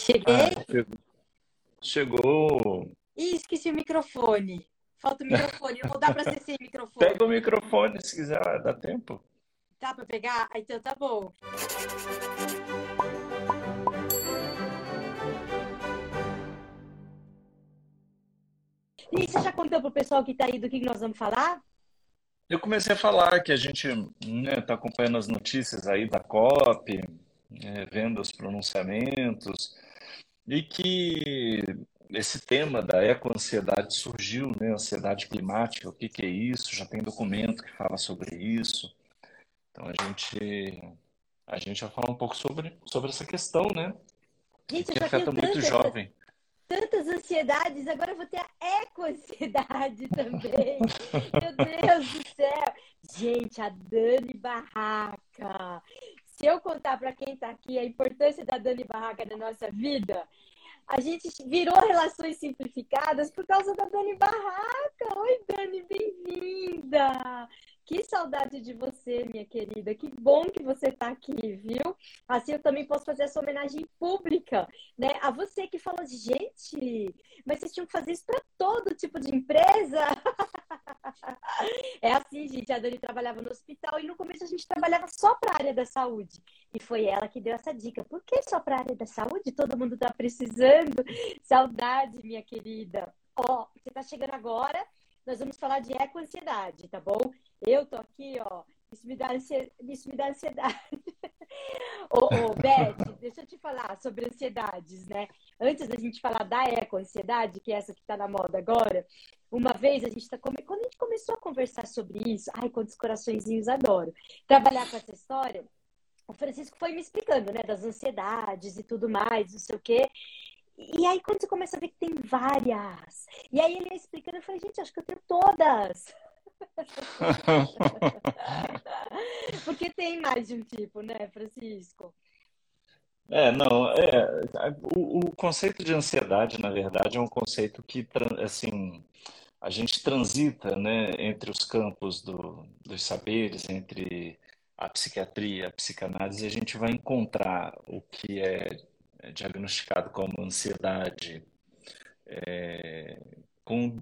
Cheguei? Ah, chegou. Chegou. Ih, esqueci o microfone. Falta o microfone. Não dá para ser sem microfone. Pega o microfone se quiser, dá tempo. Dá para pegar? Ah, Então tá bom. E você já contou pro pessoal que tá aí do que nós vamos falar? Eu comecei a falar que a gente está acompanhando as notícias aí da COP, né, vendo os pronunciamentos, e que esse tema da ecoansiedade surgiu, né? Ansiedade climática, o que que é isso? Já tem documento que fala sobre isso. Então a gente a gente vai falar um pouco sobre, sobre essa questão, né? Gente, Que afeta muito tantas, jovem. tantas ansiedades, agora eu vou ter a eco-ansiedade também. Meu Deus do céu! Gente, a Dani Barraca. Se eu contar para quem está aqui a importância da Dani Barraca na nossa vida, a gente virou relações simplificadas por causa da Dani Barraca. Oi, Dani, bem-vinda! Que saudade de você, minha querida. Que bom que você está aqui, viu? Assim eu também posso fazer essa homenagem pública, né? A você que falou, gente, mas vocês tinham que fazer isso para todo tipo de empresa. É assim, gente. A Dani trabalhava no hospital e no começo a gente trabalhava só para a área da saúde. E foi ela que deu essa dica. Por que só para a área da saúde? Todo mundo está precisando. Saudade, minha querida. Ó, você está chegando agora. Nós vamos falar de eco-ansiedade, tá bom? Eu tô aqui, ó. Isso me dá ansiedade. Isso me dá ansiedade. Ô, ô, Beth, deixa eu te falar sobre ansiedades, né? Antes da gente falar da eco-ansiedade, que é essa que tá na moda agora, uma vez a gente tá come... quando a gente começou a conversar sobre isso, ai, quantos coraçõezinhos adoro. Trabalhar com essa história, o Francisco foi me explicando, né, das ansiedades e tudo mais, não sei o quê. E aí, quando você começa a ver que tem várias, e aí ele ia explicando, eu falei, gente, acho que eu tenho todas. Porque tem mais de um tipo, né, Francisco? É, não, é, o, o conceito de ansiedade, na verdade, é um conceito que, assim, a gente transita, né, entre os campos do, dos saberes, entre a psiquiatria, a psicanálise, e a gente vai encontrar o que é diagnosticado como ansiedade, é, com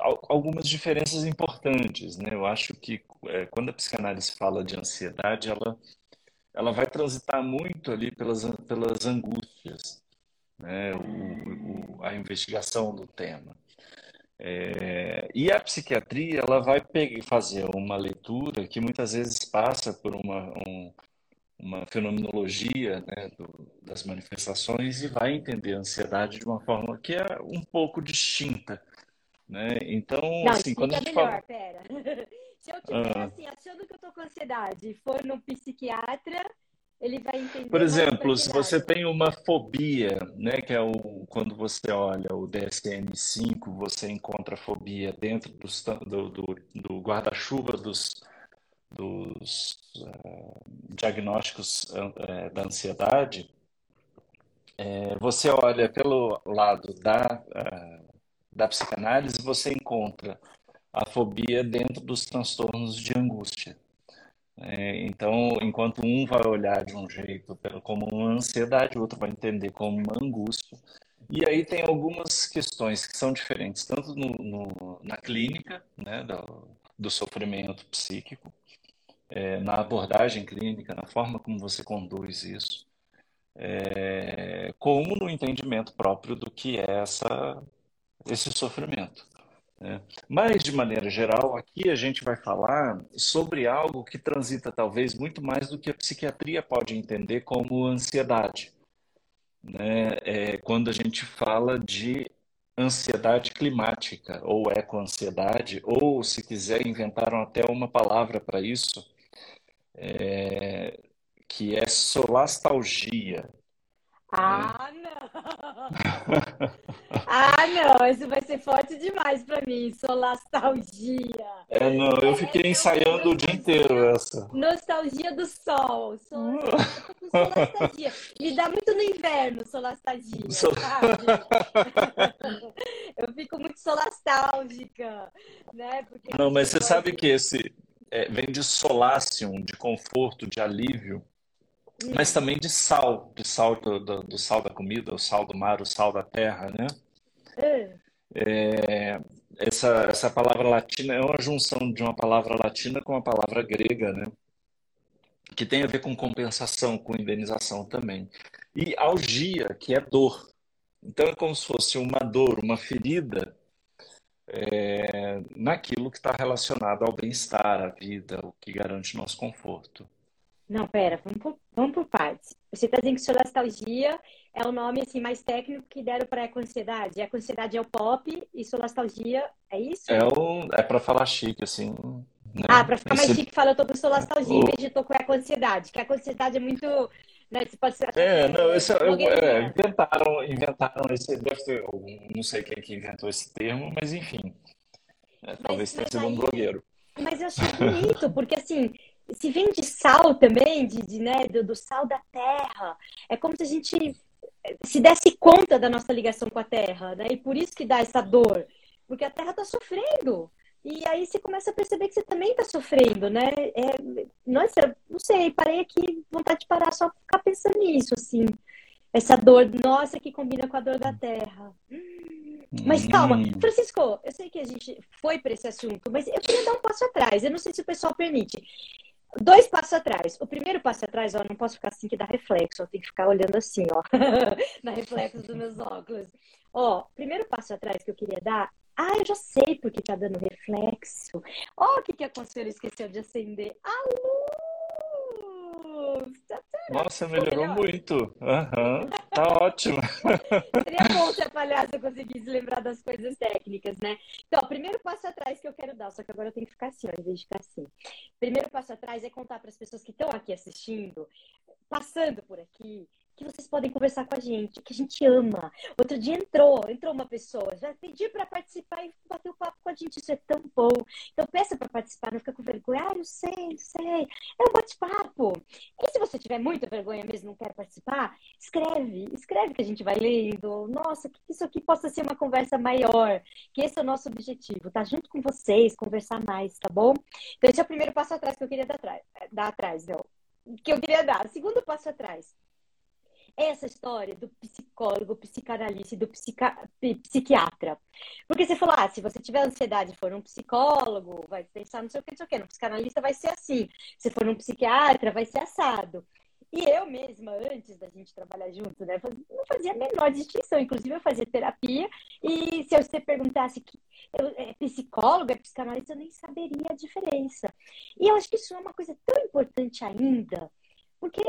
al- algumas diferenças importantes, né? Eu acho que é, quando a psicanálise fala de ansiedade, ela, ela vai transitar muito ali pelas, pelas angústias, né? O, o- a investigação do tema. É, e a psiquiatria, ela vai pe- fazer uma leitura que muitas vezes passa por uma, um- uma fenomenologia, né, do- das manifestações e vai entender a ansiedade de uma forma que é um pouco distinta, né? Então, Não, assim, quando a gente melhor, fala, pera. Se eu tiver ah, assim, achando que eu tô com ansiedade e for no psiquiatra, ele vai por entender mais exemplo, se você tem uma fobia, né, que é o quando você olha o DSM-5, você encontra fobia dentro dos do, do, do guarda-chuva dos, dos eh, diagnósticos eh, da ansiedade, eh, você olha pelo lado da, eh, da psicanálise, você encontra a fobia dentro dos transtornos de angústia. É, então, enquanto um vai olhar de um jeito como uma ansiedade, o outro vai entender como uma angústia. E aí tem algumas questões que são diferentes, tanto no, no- na clínica, né, do, do sofrimento psíquico, é, na abordagem clínica, na forma como você conduz isso, é, como no entendimento próprio do que é essa, esse sofrimento né? Mas, de maneira geral, aqui a gente vai falar sobre algo que transita talvez muito mais do que a psiquiatria pode entender como ansiedade, né? É quando a gente fala de ansiedade climática, ou ecoansiedade, ou, se quiser, inventaram até uma palavra para isso, é, que é solastalgia, né? Ah, não! Ah, não! Isso vai ser forte demais pra mim. Solastalgia. É, não, eu fiquei é, ensaiando o dia inteiro nostalgia. essa. Nostalgia do sol. Sol- Eu solastalgia. Me dá muito no inverno, solastalgia, So- sabe? Eu fico muito solastálgica, né? Porque Não, mas você sabe que esse é, vem de solácium, de conforto, de alívio. mas também de sal, de sal do, do, do sal da comida, o sal do mar, o sal da terra, né? Hum. É, essa, essa palavra latina é uma junção de uma palavra latina com uma palavra grega, né? Que tem a ver com compensação, com indenização também. E algia, que é dor. Então é como se fosse uma dor, uma ferida é, naquilo que está relacionado ao bem-estar, à vida, o que garante nosso conforto. Não, pera, vamos por, vamos por partes. Você está dizendo que solastalgia é o nome assim, mais técnico que deram para eco-ansiedade. Eco-ansiedade é o pop e solastalgia é isso? É, o, é para falar chique, assim. Né? Ah, para ficar mais Esse- chique, fala eu tô com solastalgia o- em vez de tô com eco-ansiedade. Que a eco-ansiedade é muito. Né, pode ser. É, não, esse é, é, inventaram, inventaram esse, deve ter, não sei quem que inventou esse termo, mas enfim, É, talvez tenha mas sido um blogueiro. Mas eu achei bonito, porque assim, se vem de sal também, de, de, né, do, do sal da terra, é como se a gente se desse conta da nossa ligação com a terra, né? E por isso que dá essa dor, porque a terra está sofrendo. E aí você começa a perceber que você também está sofrendo, né? É, nossa, não sei, parei aqui, vontade de parar só ficar pensando nisso, assim. Essa dor, nossa, que combina com a dor da terra. Mas calma, Hum. Francisco, eu sei que a gente foi para esse assunto, mas eu queria dar um passo atrás. Eu não sei se o pessoal permite. Dois passos atrás. O primeiro passo atrás, ó, não posso ficar assim que dá reflexo, eu tenho que ficar olhando assim, ó, na reflexo dos meus óculos. Ó, primeiro passo atrás que eu queria dar. Ah, eu já sei porque tá dando reflexo. Ó, o que que a Conselho esqueceu de acender? A luz! Tá Nossa, melhorou melhor. muito. Aham, tá ótimo. Seria bom se a palhaça conseguisse lembrar das coisas técnicas, né? Então, primeiro passo atrás que eu quero dar, só que agora eu tenho que ficar assim, ó, em vez de ficar assim. Primeiro passo atrás é contar para as pessoas que estão aqui assistindo, passando por aqui, que vocês podem conversar com a gente, que a gente ama. Outro dia entrou, entrou uma pessoa, já pediu para participar e bater o papo com a gente, isso é tão bom. Então, peça para participar, não fica com vergonha. Ah, eu sei, sei. É um bate-papo. E se você tiver muita vergonha mesmo, não quer participar, escreve, escreve que a gente vai lendo. Nossa, que isso aqui possa ser uma conversa maior, que esse é o nosso objetivo, tá junto com vocês, conversar mais, tá bom? Então, esse é o primeiro passo atrás que eu queria dar atrás, dar atrás, não, que eu queria dar. Segundo passo atrás, essa história do psicólogo, psicanalista e do psica- psiquiatra. Porque você falou, ah, se você tiver ansiedade e for um psicólogo, vai pensar não sei o que, não sei o que. No psicanalista vai ser assim. Se for um psiquiatra, vai ser assado. E eu mesma, antes da gente trabalhar junto, né, não fazia a menor distinção. Inclusive, eu fazia terapia e se você perguntasse que eu, é psicólogo, é psicanalista, eu nem saberia a diferença. E eu acho que isso é uma coisa tão importante ainda, porque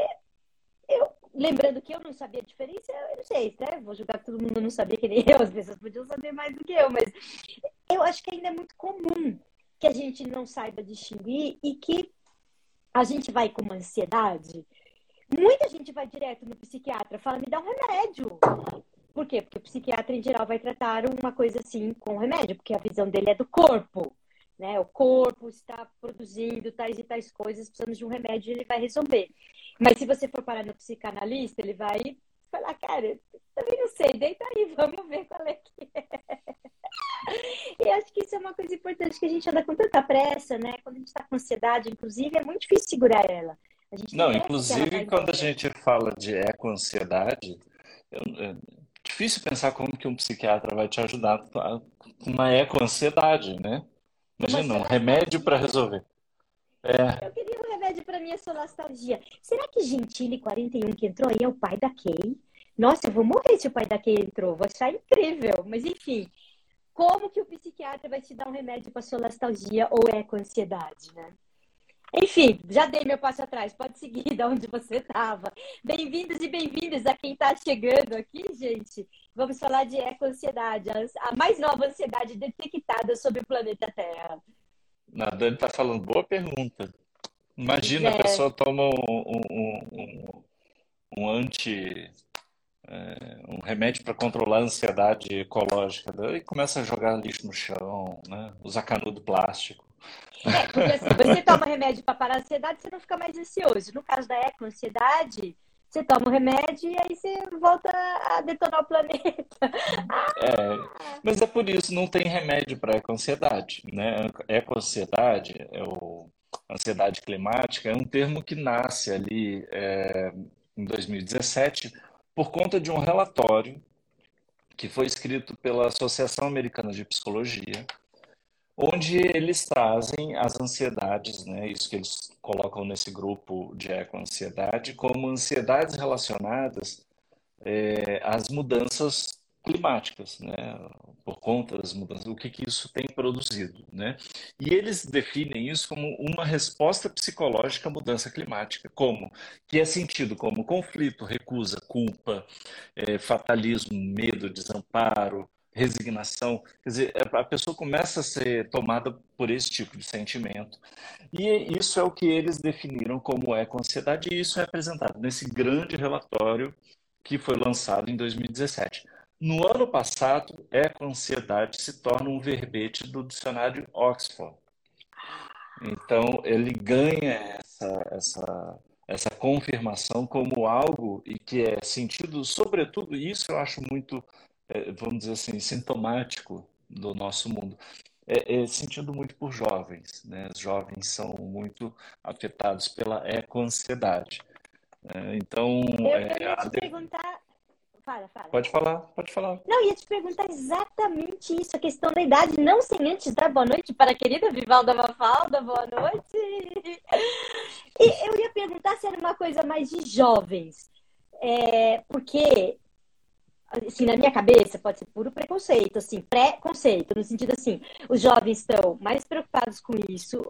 eu, lembrando que eu não sabia a diferença, eu não sei, né? Vou julgar que todo mundo não sabia que nem eu, as pessoas podiam saber mais do que eu, mas eu acho que ainda é muito comum que a gente não saiba distinguir e que a gente vai com uma ansiedade. Muita gente vai direto no psiquiatra, fala, me dá um remédio. Por quê? Porque o psiquiatra, em geral, vai tratar uma coisa assim com remédio, porque a visão dele é do corpo. Né? O corpo está produzindo tais e tais coisas, precisamos de um remédio e ele vai resolver. Mas se você for parar no psicanalista, ele vai falar, cara, também não sei, deita aí, vamos ver qual é que é. E acho que isso é uma coisa importante que a gente anda com tanta pressa, né? Quando a gente está com ansiedade, inclusive, é muito difícil segurar ela. Não, inclusive quando a gente fala de eco-ansiedade, é difícil pensar como que um psiquiatra vai te ajudar com uma eco-ansiedade, né? Imagina, um remédio para resolver. É, Eu queria um remédio para minha solastalgia. Será que Gentili 41 que entrou aí é o pai da Kay? Nossa, eu vou morrer se o pai da Kay entrou. Vou achar incrível. Mas enfim, como que o psiquiatra vai te dar um remédio para solastalgia ou eco-ansiedade, né? Enfim, já dei meu passo atrás. Pode seguir de onde você estava. Bem-vindos e bem-vindas a quem está chegando aqui, gente. Vamos falar de eco-ansiedade, a a mais nova ansiedade detectada sobre o planeta Terra. a Dani está falando, boa pergunta. Imagina, a É. pessoa toma um, um, um, um anti, é, um remédio para controlar a ansiedade ecológica, daí começa a jogar lixo no chão, né? Usar canudo plástico. É, porque assim, você toma remédio para parar a ansiedade, você não fica mais ansioso. No caso da eco-ansiedade, você toma o remédio e aí você volta a detonar o planeta. É, mas é por isso, não tem remédio para eco-ansiedade, né? Eco-ansiedade é o, ansiedade climática, é um termo que nasce ali é, em 2017 por conta de um relatório que foi escrito pela Associação Americana de Psicologia, onde eles trazem as ansiedades, né, isso que eles colocam nesse grupo de eco-ansiedade, como ansiedades relacionadas é, às mudanças climáticas, né? por conta das mudanças, o que, que isso tem produzido. Né? E eles definem isso como uma resposta psicológica à mudança climática, como que é sentido como conflito, recusa, culpa, é, fatalismo, medo, desamparo, resignação. Quer dizer, a pessoa começa a ser tomada por esse tipo de sentimento. E isso é o que eles definiram como eco-ansiedade, e isso é apresentado nesse grande relatório que foi lançado em 2017. No ano passado, eco-ansiedade se torna um verbete do dicionário Oxford. Então, ele ganha essa, essa, essa confirmação como algo e que é sentido, sobretudo, isso eu acho muito, é, vamos dizer assim, sintomático do nosso mundo. É, é sentido muito por jovens, né? Os jovens são muito afetados pela eco-ansiedade. É, então, eu, eu é, ia te perguntar Fala, fala. Pode falar, pode falar. Não, ia te perguntar exatamente isso, a questão da idade, não sem antes dar boa noite para a querida Vivalda Mafalda, boa noite. E eu ia perguntar se era uma coisa mais de jovens, é, porque assim, na minha cabeça, pode ser puro preconceito, assim, pré-conceito, no sentido assim, os jovens estão mais preocupados com isso,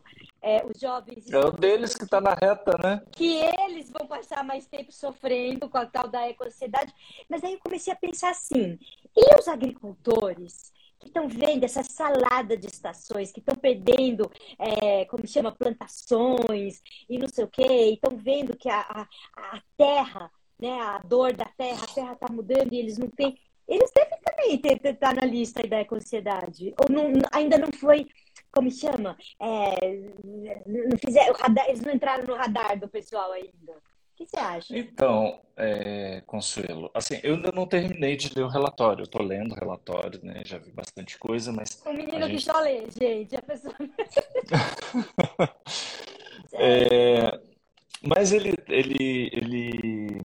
é, os jovens... É o deles que está na reta, né? Que eles vão passar mais tempo sofrendo com a tal da eco-ansiedade, mas aí eu comecei a pensar assim, e os agricultores que estão vendo essa salada de estações, que estão perdendo, é, como chama, plantações e não sei o quê, e estão vendo que a, a, a terra né, a dor da terra, a terra está mudando e eles não têm. Eles devem também estar tá na lista da eco-ansiedade. Ou não, ainda não foi, como chama? É, não fizeram, radar, eles não entraram no radar do pessoal ainda. O que você acha? Então, é, Consuelo, assim, eu ainda não terminei de ler o relatório. Eu estou lendo o relatório, né? Já vi bastante coisa, mas. O menino gente... que só lê, gente. A pessoa. é, mas ele, ele, ele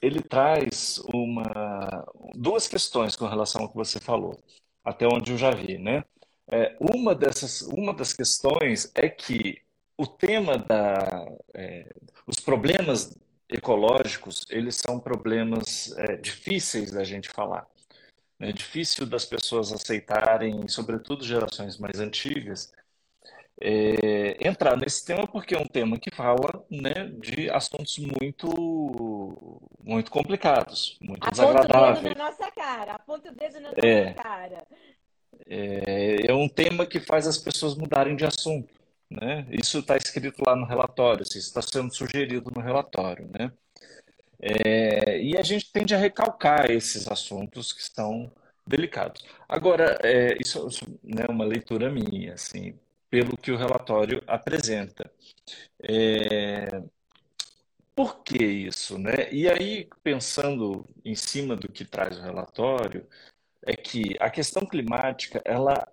ele traz uma, duas questões com relação ao que você falou, até onde eu já vi, né? É, uma, dessas, uma das questões é que o tema da... É, os problemas ecológicos, eles são problemas é, difíceis da gente falar. É difícil das pessoas aceitarem, sobretudo gerações mais antigas, é, entrar nesse tema porque é um tema que fala né, de assuntos muito muito complicados, muito aponta desagradáveis. Aponta o dedo na nossa cara, aponta o dedo na nossa é, cara. É, é um tema que faz as pessoas mudarem de assunto. Né? Isso está escrito lá no relatório, isso está sendo sugerido no relatório. Né? É, e a gente tende a recalcar esses assuntos que estão delicados. Agora, é, isso, isso é né, uma leitura minha, assim, pelo que o relatório apresenta. É... Por que isso? Né? E aí, pensando em cima do que traz o relatório, é que a questão climática ela,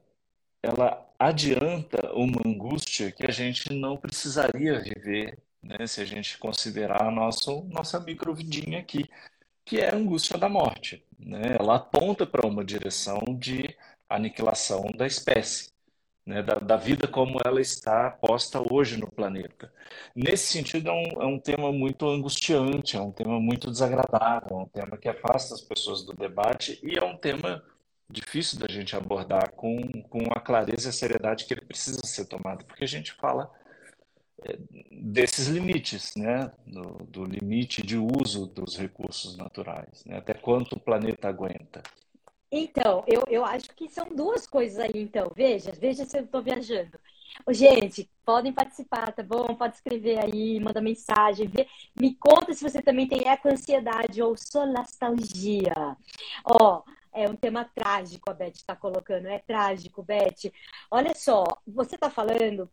ela adianta uma angústia que a gente não precisaria viver né, se a gente considerar a nossa, nossa microvidinha aqui, que é a angústia da morte. Né? Ela aponta para uma direção de aniquilação da espécie né, da, da, vida como ela está posta hoje no planeta. Nesse sentido, é um, é um tema muito angustiante, é um tema muito desagradável, é um tema que afasta as pessoas do debate e é um tema difícil da gente abordar com, com a clareza e a seriedade que ele precisa ser tomado, porque a gente fala é, desses limites, né? Do, do, limite de uso dos recursos naturais, né? até quanto o planeta aguenta. Então, eu, eu acho que são duas coisas aí, então. Veja, veja se eu estou viajando. Gente, podem participar, tá bom? Pode escrever aí, manda mensagem, vê. me conta se você também tem eco-ansiedade ou solastalgia. Ó, é um tema trágico, a Beth está colocando. É trágico, Beth. Olha só, você está falando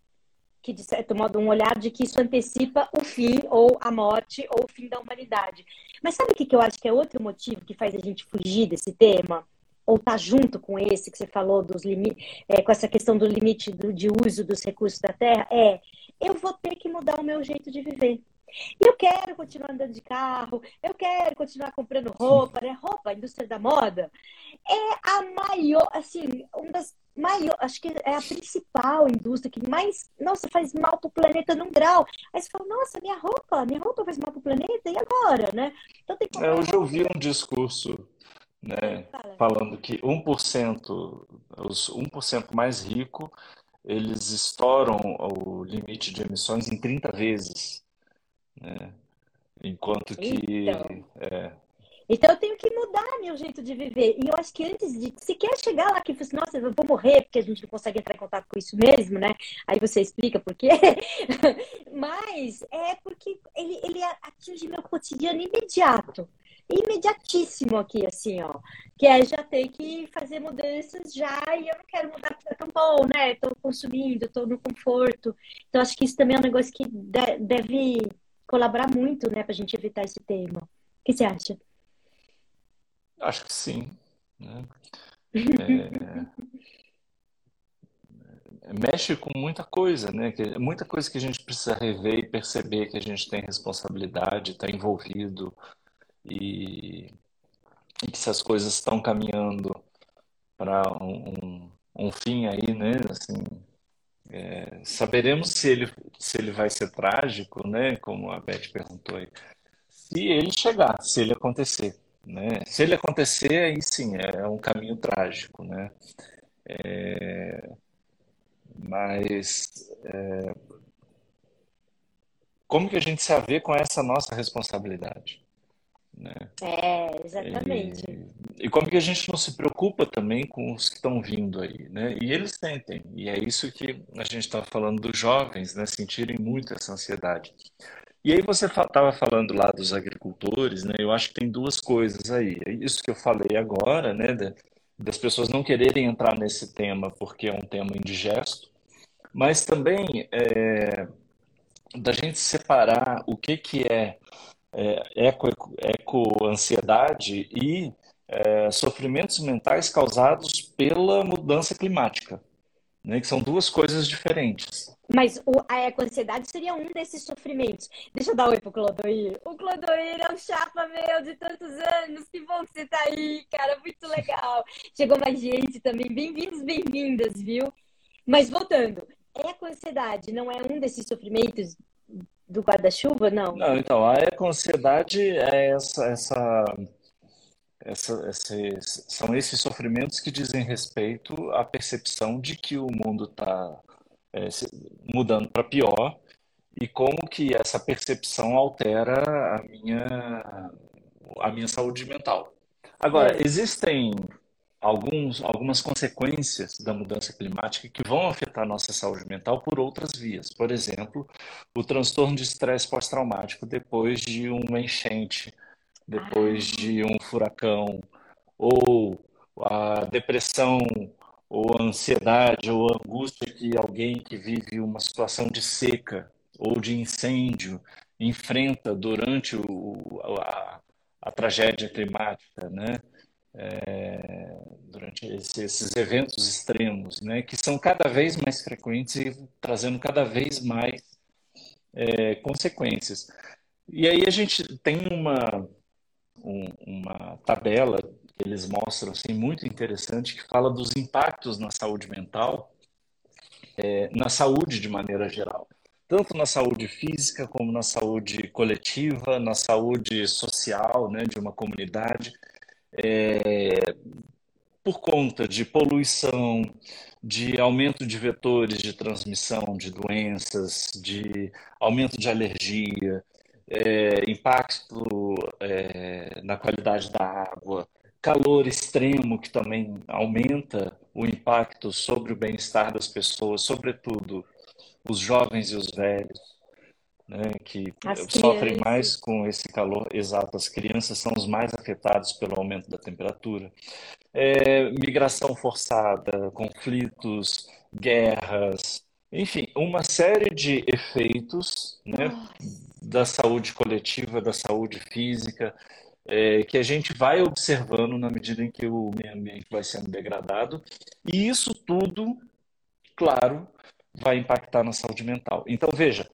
que, de certo modo, um olhar de que isso antecipa o fim, ou a morte, ou o fim da humanidade. Mas sabe o que eu acho que é outro motivo que faz a gente fugir desse tema? Ou está junto com esse que você falou dos limites, é, com essa questão do limite do, de uso dos recursos da terra, é eu vou ter que mudar o meu jeito de viver. E eu quero continuar andando de carro, eu quero continuar comprando roupa, né? Roupa, a indústria da moda é a maior, assim, uma das maiores, acho que é a principal indústria que mais, nossa, faz mal pro planeta num grau. Aí você fala, nossa, minha roupa, minha roupa faz mal pro planeta, e agora, né? Então tem que é, Hoje eu vi um discurso, né, falando que 1%, os 1% mais rico, eles estouram o limite de emissões em 30 vezes. Né? Enquanto que. Então, é... então eu tenho que mudar meu jeito de viver. E eu acho que antes de. Se quer chegar lá que fosse, nossa, eu vou morrer porque a gente não consegue entrar em contato com isso mesmo, né? Aí você explica por quê. Mas é porque ele, ele atinge meu cotidiano imediato imediatíssimo aqui, assim, ó. Que é já ter que fazer mudanças já e eu não quero mudar porque tá tão bom, né? Tô consumindo, tô no conforto. Então, acho que isso também é um negócio que deve colaborar muito, né, para a gente evitar esse tema. O que você acha? Acho que sim. Né? É... mexe com muita coisa, né? Muita coisa que a gente precisa rever e perceber que a gente tem responsabilidade, está envolvido e, e, que se as coisas estão caminhando para um, um, fim aí, né? Assim, é, saberemos se ele, se ele vai ser trágico, né? Como a Beth perguntou aí. Se ele chegar, se ele acontecer, né? Se ele acontecer, aí sim, é um caminho trágico, né? É, mas é, como que a gente se vê com essa nossa responsabilidade? Né? É, exatamente. E, e, como que a gente não se preocupa também com os que estão vindo aí, né? E eles sentem, e é isso que a gente está falando dos jovens, né? Sentirem muito essa ansiedade. E aí você estava falando lá dos agricultores, né? Eu acho que tem duas coisas aí. É isso que eu falei agora, né? Das pessoas não quererem entrar nesse tema porque é um tema indigesto, mas também é, da gente separar o que que é é, eco, eco ansiedade e é, sofrimentos mentais causados pela mudança climática, né, que são duas coisas diferentes. Mas o, a eco-ansiedade seria um desses sofrimentos. Deixa eu dar oi pro Clodoir. O Clodoir é um chapa meu de tantos anos. Que bom que você tá aí, cara. Muito legal. Chegou mais gente também. Bem-vindos, bem-vindas, viu? Mas voltando, eco-ansiedade não é um desses sofrimentos do guarda-chuva, não? Não, então, a eco-ansiedade é essa, essa, essa, esses, são esses sofrimentos que dizem respeito à percepção de que o mundo está é, mudando para pior e como que essa percepção altera a minha, a minha saúde mental. Agora, é. existem alguns, algumas consequências da mudança climática que vão afetar nossa saúde mental por outras vias. Por exemplo, o transtorno de estresse pós-traumático depois de uma enchente, depois de um furacão, ou a depressão, ou a ansiedade, ou a angústia que alguém que vive uma situação de seca ou de incêndio enfrenta durante o, a, a tragédia climática, né? é, durante esse, esses eventos extremos, né, que são cada vez mais frequentes e trazendo cada vez mais é, consequências. E aí a gente tem uma, um, uma tabela que eles mostram assim, muito interessante que fala dos impactos na saúde mental, é, na saúde de maneira geral tanto na saúde física como na saúde coletiva, na saúde social, né, de uma comunidade é, por conta de poluição, de aumento de vetores de transmissão de doenças, de aumento de alergia, é, impacto é, na qualidade da água, calor extremo que também aumenta o impacto sobre o bem-estar das pessoas, sobretudo os jovens e os velhos né, que as sofrem crianças. mais com esse calor. Exato, as crianças são os mais afetados pelo aumento da temperatura. É, migração forçada, conflitos, guerras, enfim, uma série de efeitos né, da saúde coletiva, da saúde física, é, que a gente vai observando na medida em que o meio ambiente vai sendo degradado. E isso tudo, claro, vai impactar na saúde mental. Então, veja,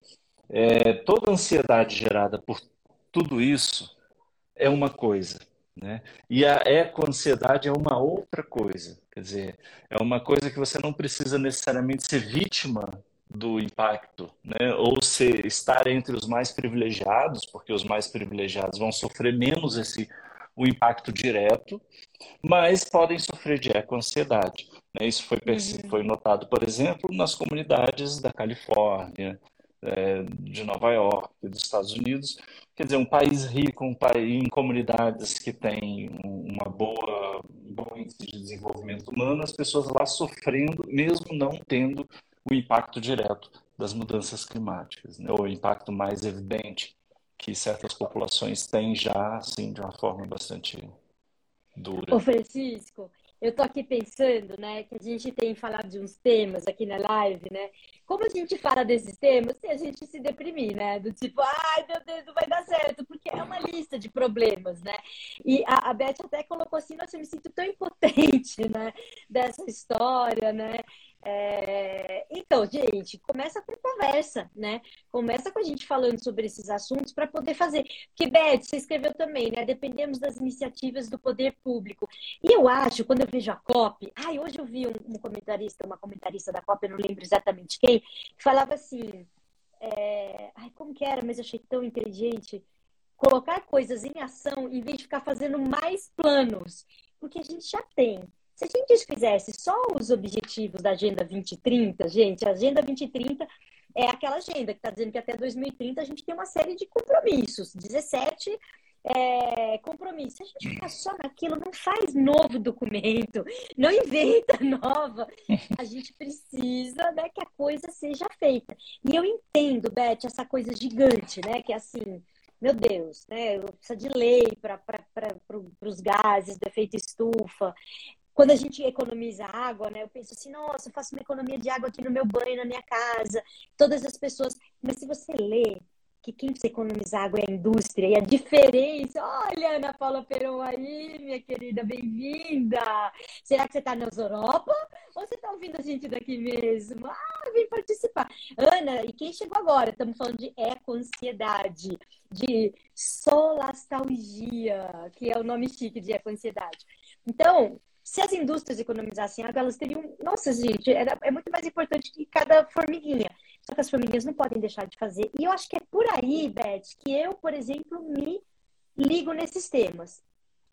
é, toda ansiedade gerada por tudo isso é uma coisa, né? E a eco-ansiedade é uma outra coisa. Quer dizer, é uma coisa que você não precisa necessariamente ser vítima do impacto, né? ou ser, estar entre os mais privilegiados, porque os mais privilegiados vão sofrer menos esse o impacto direto, mas podem sofrer de eco-ansiedade. Né? Isso foi, uhum. foi notado, por exemplo, nas comunidades da Califórnia, é, de Nova York, dos Estados Unidos. Quer dizer, um país rico, um país em comunidades que tem uma boa, um bom índice de desenvolvimento humano, as pessoas lá sofrendo, mesmo não tendo o impacto direto das mudanças climáticas, né? ou o impacto mais evidente que certas populações têm já, assim, de uma forma bastante dura. Ô Francisco, eu tô aqui pensando, né, que a gente tem falado de uns temas aqui na live, né? Como a gente fala desses temas se a gente se deprimir, né? Do tipo, ai meu Deus, não vai dar certo, porque é uma lista de problemas, né? E a, a Beth até colocou assim, nossa, eu me sinto tão impotente, né? Dessa história, né? É... Então, gente, começa com conversa, né? Começa com a gente falando sobre esses assuntos para poder fazer. Porque, Beth, você escreveu também, né? Dependemos das iniciativas do poder público. E eu acho, quando eu vejo a COP, ai, hoje eu vi um, um comentarista, uma comentarista da COP, eu não lembro exatamente quem, que falava assim. É... Ai, como que era, mas eu achei tão inteligente. Colocar coisas em ação em vez de ficar fazendo mais planos. Porque a gente já tem se a gente fizesse só os objetivos da Agenda 2030, gente, a Agenda 2030 é aquela agenda que está dizendo que até 2030 a gente tem uma série de compromissos, 17 é, compromissos. Se a gente ficar só naquilo, não faz novo documento, não inventa nova. A gente precisa né, que a coisa seja feita. E eu entendo, Beth, essa coisa gigante, né? Que é assim, meu Deus, né? Precisa de lei para os gases do efeito estufa. Quando a gente economiza água, né? Eu penso assim, nossa, eu faço uma economia de água aqui no meu banho, na minha casa. Todas as pessoas. Mas se você lê que quem precisa economizar água é a indústria e a diferença. Olha, Ana Paula Peron aí, minha querida, bem-vinda! Será que você está nas Europa ou você está ouvindo a gente daqui mesmo? Ah, vem participar. Ana, e quem chegou agora? Estamos falando de eco-ansiedade, de solastalgia, que é o nome chique de eco-ansiedade. Então, se as indústrias economizassem água, elas teriam. Nossa, gente, era, é muito mais importante que cada formiguinha. Só que as formiguinhas não podem deixar de fazer. E eu acho que é por aí, Beth, que eu, por exemplo, me ligo nesses temas.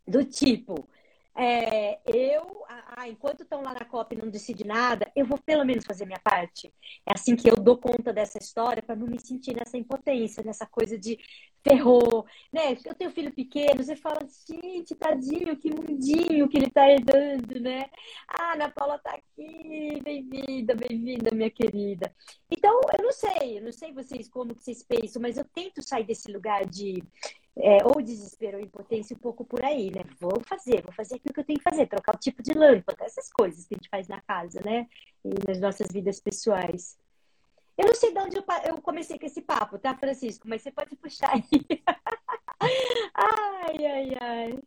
Do tipo, é, eu, ah, enquanto estão lá na COP e não decide nada, eu vou pelo menos fazer minha parte. É assim que eu dou conta dessa história para não me sentir nessa impotência, nessa coisa de ferrou, né? Eu tenho filho pequeno, você fala, gente, tadinho, que mundinho que ele tá herdando, né? Ah, Ana Paula tá aqui, bem-vinda, bem-vinda, minha querida. Então, eu não sei, eu não sei vocês como que vocês pensam, mas eu tento sair desse lugar de é, ou desespero ou impotência um pouco por aí, né? Vou fazer, vou fazer aquilo que eu tenho que fazer, trocar o tipo de lâmpada, essas coisas que a gente faz na casa, né? E nas nossas vidas pessoais. Eu não sei de onde eu comecei com esse papo, tá, Francisco? Mas você pode puxar aí. ai, ai, ai.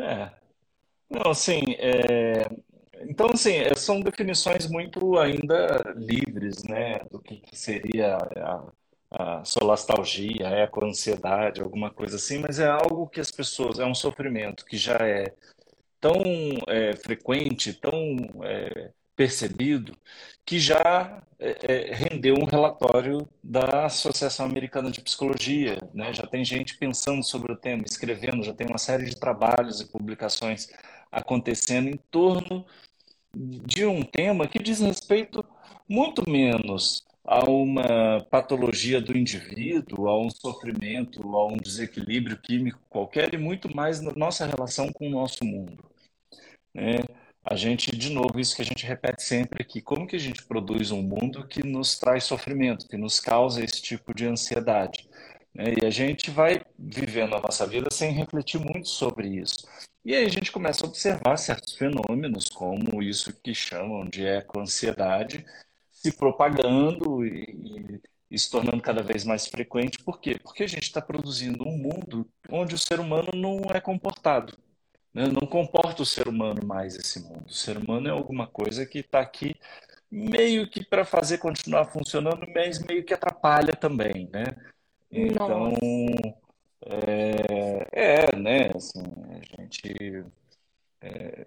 É. Não, assim, é... então, assim, é, são definições muito ainda livres, né, do que seria a a solastalgia, a eco-ansiedade, alguma coisa assim, mas é algo que as pessoas, é um sofrimento que já é tão é, frequente, tão é, percebido, que já é, é rendeu um relatório da Associação Americana de Psicologia. Né? Já tem gente pensando sobre o tema, escrevendo, já tem uma série de trabalhos e publicações acontecendo em torno de um tema que diz respeito muito menos a uma patologia do indivíduo, a um sofrimento, a um desequilíbrio químico qualquer, e muito mais na nossa relação com o nosso mundo. Né? A gente, de novo, isso que a gente repete sempre aqui, como que a gente produz um mundo que nos traz sofrimento, que nos causa esse tipo de ansiedade? Né? E a gente vai vivendo a nossa vida sem refletir muito sobre isso. E aí a gente começa a observar certos fenômenos, como isso que chamam de eco-ansiedade, se propagando e, e, se tornando cada vez mais frequente. Por quê? Porque a gente está produzindo um mundo onde o ser humano não é comportado. Né? Não comporta o ser humano mais esse mundo. O ser humano é alguma coisa que está aqui meio que para fazer continuar funcionando, mas meio que atrapalha também, né? Então, é, é, né? Assim, a gente é,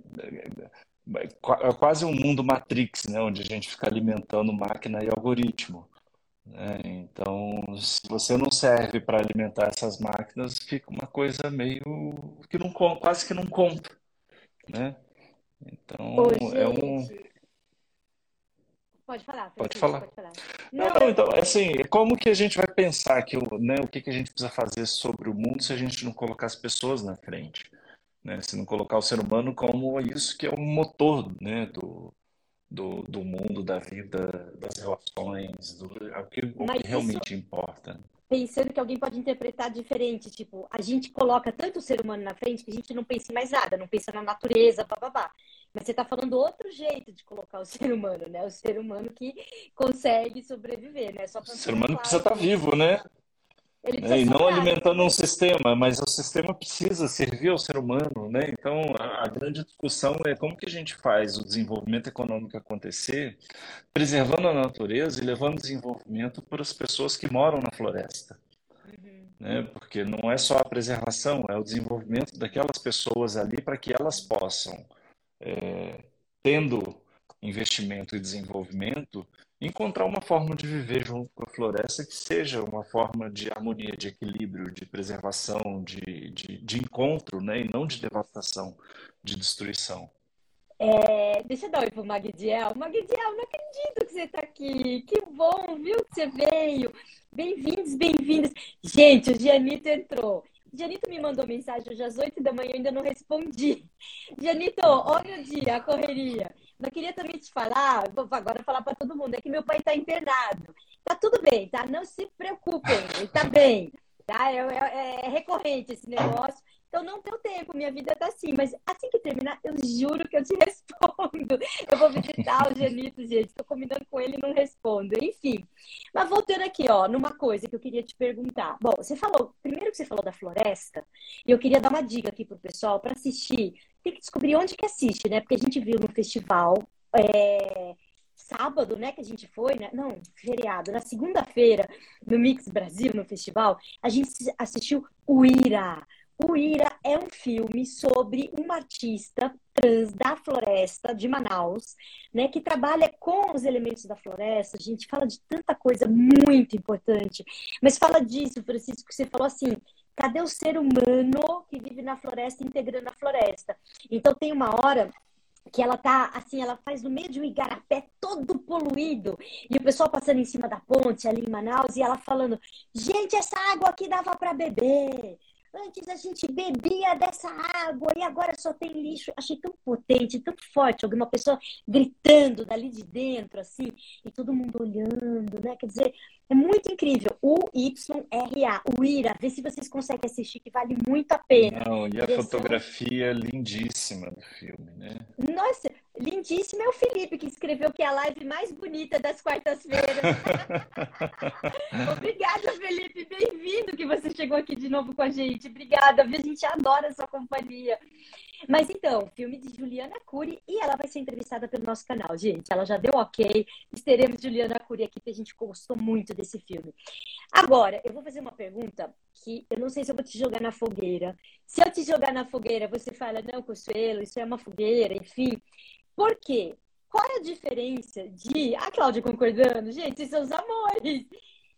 é, é quase um mundo Matrix, né? Onde a gente fica alimentando máquina e algoritmo. Né? Então, se você não serve para alimentar essas máquinas, fica uma coisa meio que não quase que não conta, né? Então, Ô, é um pode falar, Pode falar. pode falar. Não, Não, então, assim, como que a gente vai pensar que o, né, o que que a gente precisa fazer sobre o mundo se a gente não colocar as pessoas na frente, né? Se não colocar o ser humano como isso que é o motor, né, do, do, do mundo, da vida, das relações, do, é o que, o que mas isso realmente importa. pensando que alguém pode interpretar diferente, tipo, a gente coloca tanto o ser humano na frente que a gente não pensa em mais nada, não pensa na natureza, bababá. Mas você está falando outro jeito de colocar o ser humano, né? O ser humano que consegue sobreviver, né? Só O ser humano precisa estar também. vivo, né? Ele né? E não alimentando um sistema, mas o sistema precisa servir ao ser humano, né? Então, a, a grande discussão é como que a gente faz o desenvolvimento econômico acontecer, preservando a natureza e levando desenvolvimento para as pessoas que moram na floresta, Uhum. né? Porque não é só a preservação, é o desenvolvimento daquelas pessoas ali para que elas possam tendo investimento e desenvolvimento, encontrar uma forma de viver junto com a floresta que seja uma forma de harmonia, de equilíbrio, de preservação, de, de, de encontro, né? E não de devastação, de destruição. É, deixa eu dar oi pro Magdiel. Magdiel, não acredito que você está aqui. Que bom, viu, que você veio. Bem-vindos, bem-vindas. Gente, o Gianito entrou. O Gianito me mandou mensagem hoje às 8 da manhã, eu ainda não respondi. Gianito, olha o dia, a correria. Mas queria também te falar, vou agora falar para todo mundo, é que meu pai está internado. Tá tudo bem, tá? Não se preocupem, ele tá bem, tá? É, é- é recorrente esse negócio. Então não deu tempo, minha vida tá assim. Mas assim que terminar, eu juro que eu te respondo. Eu vou visitar o Janito, gente. Tô combinando com ele e não respondo. Enfim. Mas voltando aqui, ó, numa coisa que eu queria te perguntar. Bom, você falou, primeiro que você falou da floresta, e eu queria dar uma dica aqui pro pessoal para assistir. Tem que descobrir onde que assiste, né? Porque a gente viu no festival. é, Sábado, né, que a gente foi, né? Não, feriado. Na segunda-feira, no Mix Brasil, no festival, a gente assistiu o Ira. O Ira é um filme sobre uma artista trans da floresta de Manaus, né, que trabalha com os elementos da floresta. A gente fala de tanta coisa muito importante, mas fala disso, Francisco, que você falou assim. Cadê o ser humano que vive na floresta integrando a floresta? Então tem uma hora que ela tá assim, ela faz no meio de um igarapé todo poluído, e o pessoal passando em cima da ponte ali em Manaus, e ela falando: gente, essa água aqui dava para beber. Antes a gente bebia dessa água e agora só tem lixo. Achei tão potente, tão forte. Alguma pessoa gritando dali de dentro, assim, e todo mundo olhando, né? Quer dizer, é muito incrível. O YRA, o IRA, vê se vocês conseguem assistir, que vale muito a pena. Não, e a fotografia lindíssima do filme, né? Nossa, lindíssimo é o Felipe que escreveu que é a live mais bonita das quartas-feiras. Obrigada, Felipe. Bem-vindo que você chegou aqui de novo com a gente. Obrigada, viu? A gente adora a sua companhia. Mas então, filme de Juliana Cury e ela vai ser entrevistada pelo nosso canal, gente. Ela já deu ok. Teremos Juliana Cury aqui, porque a gente gostou muito desse filme. Agora, eu vou fazer uma pergunta que eu não sei se eu vou te jogar na fogueira. Se eu te jogar na fogueira, você fala, não, Consuelo, isso é uma fogueira, enfim. Por quê? Qual é a diferença de. A Cláudia concordando, gente, vocês são os amores.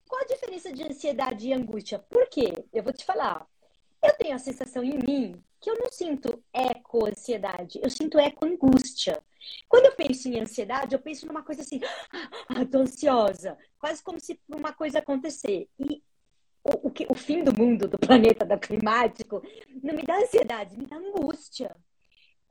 Qual a diferença de ansiedade e angústia? Por quê? Eu vou te falar. Eu tenho a sensação em mim que eu não sinto eco-ansiedade, eu sinto eco-angústia. Quando eu penso em ansiedade, eu penso numa coisa assim, ah, tô ansiosa, quase como se uma coisa acontecer. E o, o, que, o fim do mundo, do planeta, do climático, não me dá ansiedade, me dá angústia.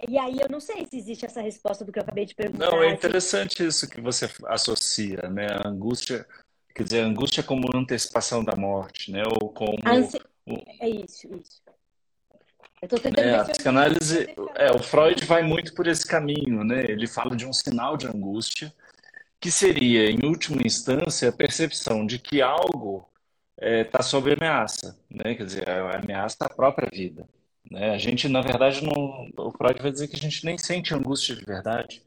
E aí eu não sei se existe essa resposta do que eu acabei de Não, é perguntar. Se... interessante isso que você associa, né? A angústia, quer dizer, a angústia como antecipação da morte, né? Ou como Ansi... o, É isso, isso. Eu tô tentando É, a psicanálise, é, o. Freud vai muito por esse caminho, né? Ele fala de um sinal de angústia, que seria, em última instância, a percepção de que algo está sob ameaça, né? Quer dizer, a ameaça à própria vida, né? A gente, na verdade, não, o Freud vai dizer que a gente nem sente angústia de verdade,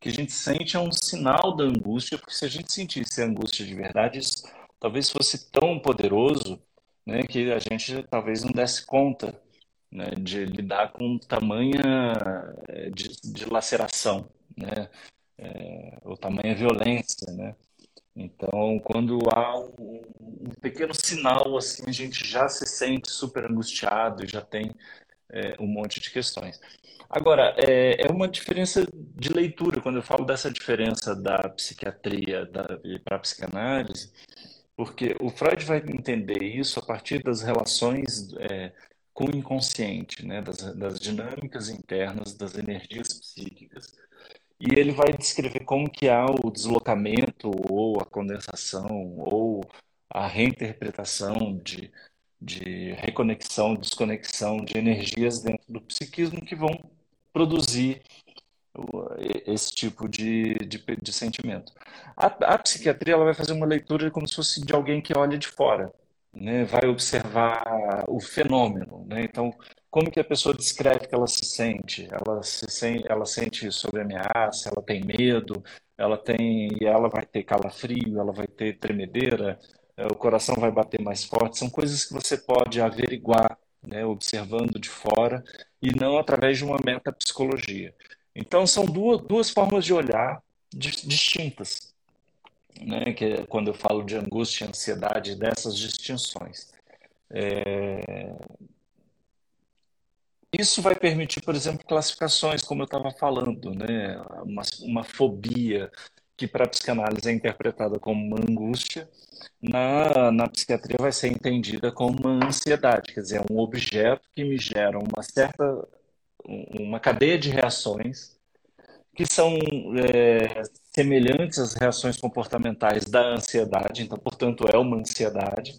que a gente sente é um sinal da angústia, porque se a gente sentisse angústia de verdade, isso talvez fosse tão poderoso né, que a gente talvez não desse conta né, de lidar com tamanha eh, de, de laceração, né, é, ou tamanha violência, né. Então, quando há um, um, pequeno sinal, assim, a gente já se sente super angustiado já tem é, um monte de questões. Agora, é, é, uma diferença de leitura. Quando eu falo dessa diferença da psiquiatria para a psicanálise, porque o Freud vai entender isso a partir das relações é, com o inconsciente, né, das, das dinâmicas internas, das energias psíquicas. E ele vai descrever como que há o deslocamento ou a condensação ou a reinterpretação de, de reconexão, desconexão de energias dentro do psiquismo que vão produzir esse tipo de, de, de sentimento. A, a, psiquiatria ela vai fazer uma leitura como se fosse de alguém que olha de fora, né? vai observar o fenômeno. Né? Então, como que a pessoa descreve que ela se sente? Ela se sente, ela sente sobre ameaça, ela tem medo, ela tem, ela vai ter calafrio, ela vai ter tremedeira, é, o coração vai bater mais forte. São coisas que você pode averiguar, né, observando de fora e não através de uma metapsicologia. Então são duas, duas formas de olhar distintas, né, que é quando eu falo de angústia ansiedade dessas distinções. É, isso vai permitir, por exemplo, classificações, como eu estava falando, né? uma, uma fobia que para a psicanálise é interpretada como uma angústia, na, na psiquiatria vai ser entendida como uma ansiedade, quer dizer, é um objeto que me gera uma certa, uma cadeia de reações que são é, semelhantes às reações comportamentais da ansiedade, então, portanto, é uma ansiedade,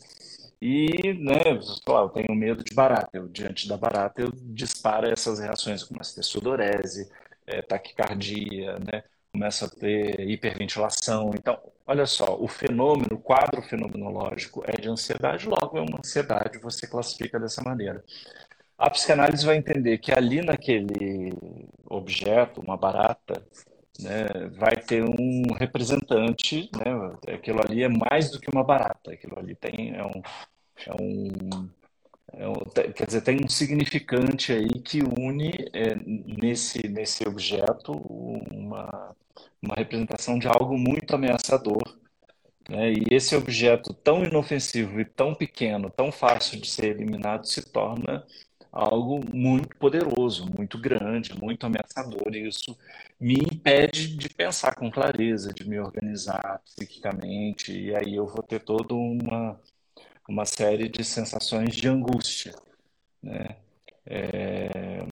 e, né, lá, eu tenho medo de barata. Eu, diante da barata, eu disparo essas reações, começo a ter sudorese, é, taquicardia, né? Começo a ter hiperventilação. Então, olha só, o fenômeno, o quadro fenomenológico é de ansiedade, logo é uma ansiedade, você classifica dessa maneira. A psicanálise vai entender que ali naquele objeto, uma barata, né, vai ter um representante, né, aquilo ali é mais do que uma barata, aquilo ali tem, é um, é um, é um quer dizer, tem um significante aí que une é, nesse, nesse objeto uma, uma representação de algo muito ameaçador, né, e esse objeto tão inofensivo e tão pequeno, tão fácil de ser eliminado, se torna algo muito poderoso, muito grande, muito ameaçador, e isso me impede de pensar com clareza, de me organizar psiquicamente, e aí eu vou ter toda uma, uma série de sensações de angústia. Né? É...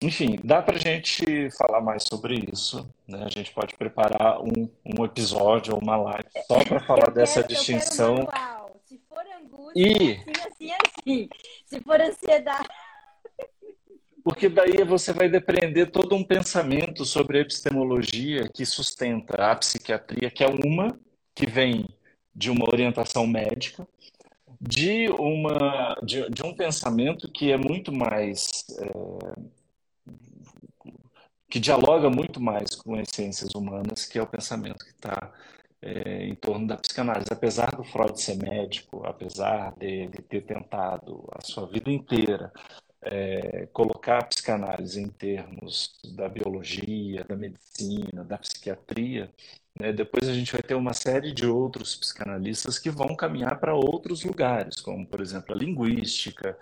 Enfim, dá para a gente falar mais sobre isso. Né? A gente pode preparar um, um episódio ou uma live só para falar eu dessa quero, distinção. Se for angústia, e... assim, assim, assim. Se for ansiedade. Porque daí você vai depreender todo um pensamento sobre a epistemologia que sustenta a psiquiatria, que é uma que vem de uma orientação médica, de, uma, de, de um pensamento que é muito mais. É, que dialoga muito mais com as ciências humanas, que é o pensamento que está é, em torno da psicanálise. Apesar do Freud ser médico, apesar dele ter tentado a sua vida inteira é, colocar a psicanálise em termos da biologia, da medicina, da psiquiatria, né, depois a gente vai ter uma série de outros psicanalistas que vão caminhar para outros lugares, como, por exemplo, a linguística,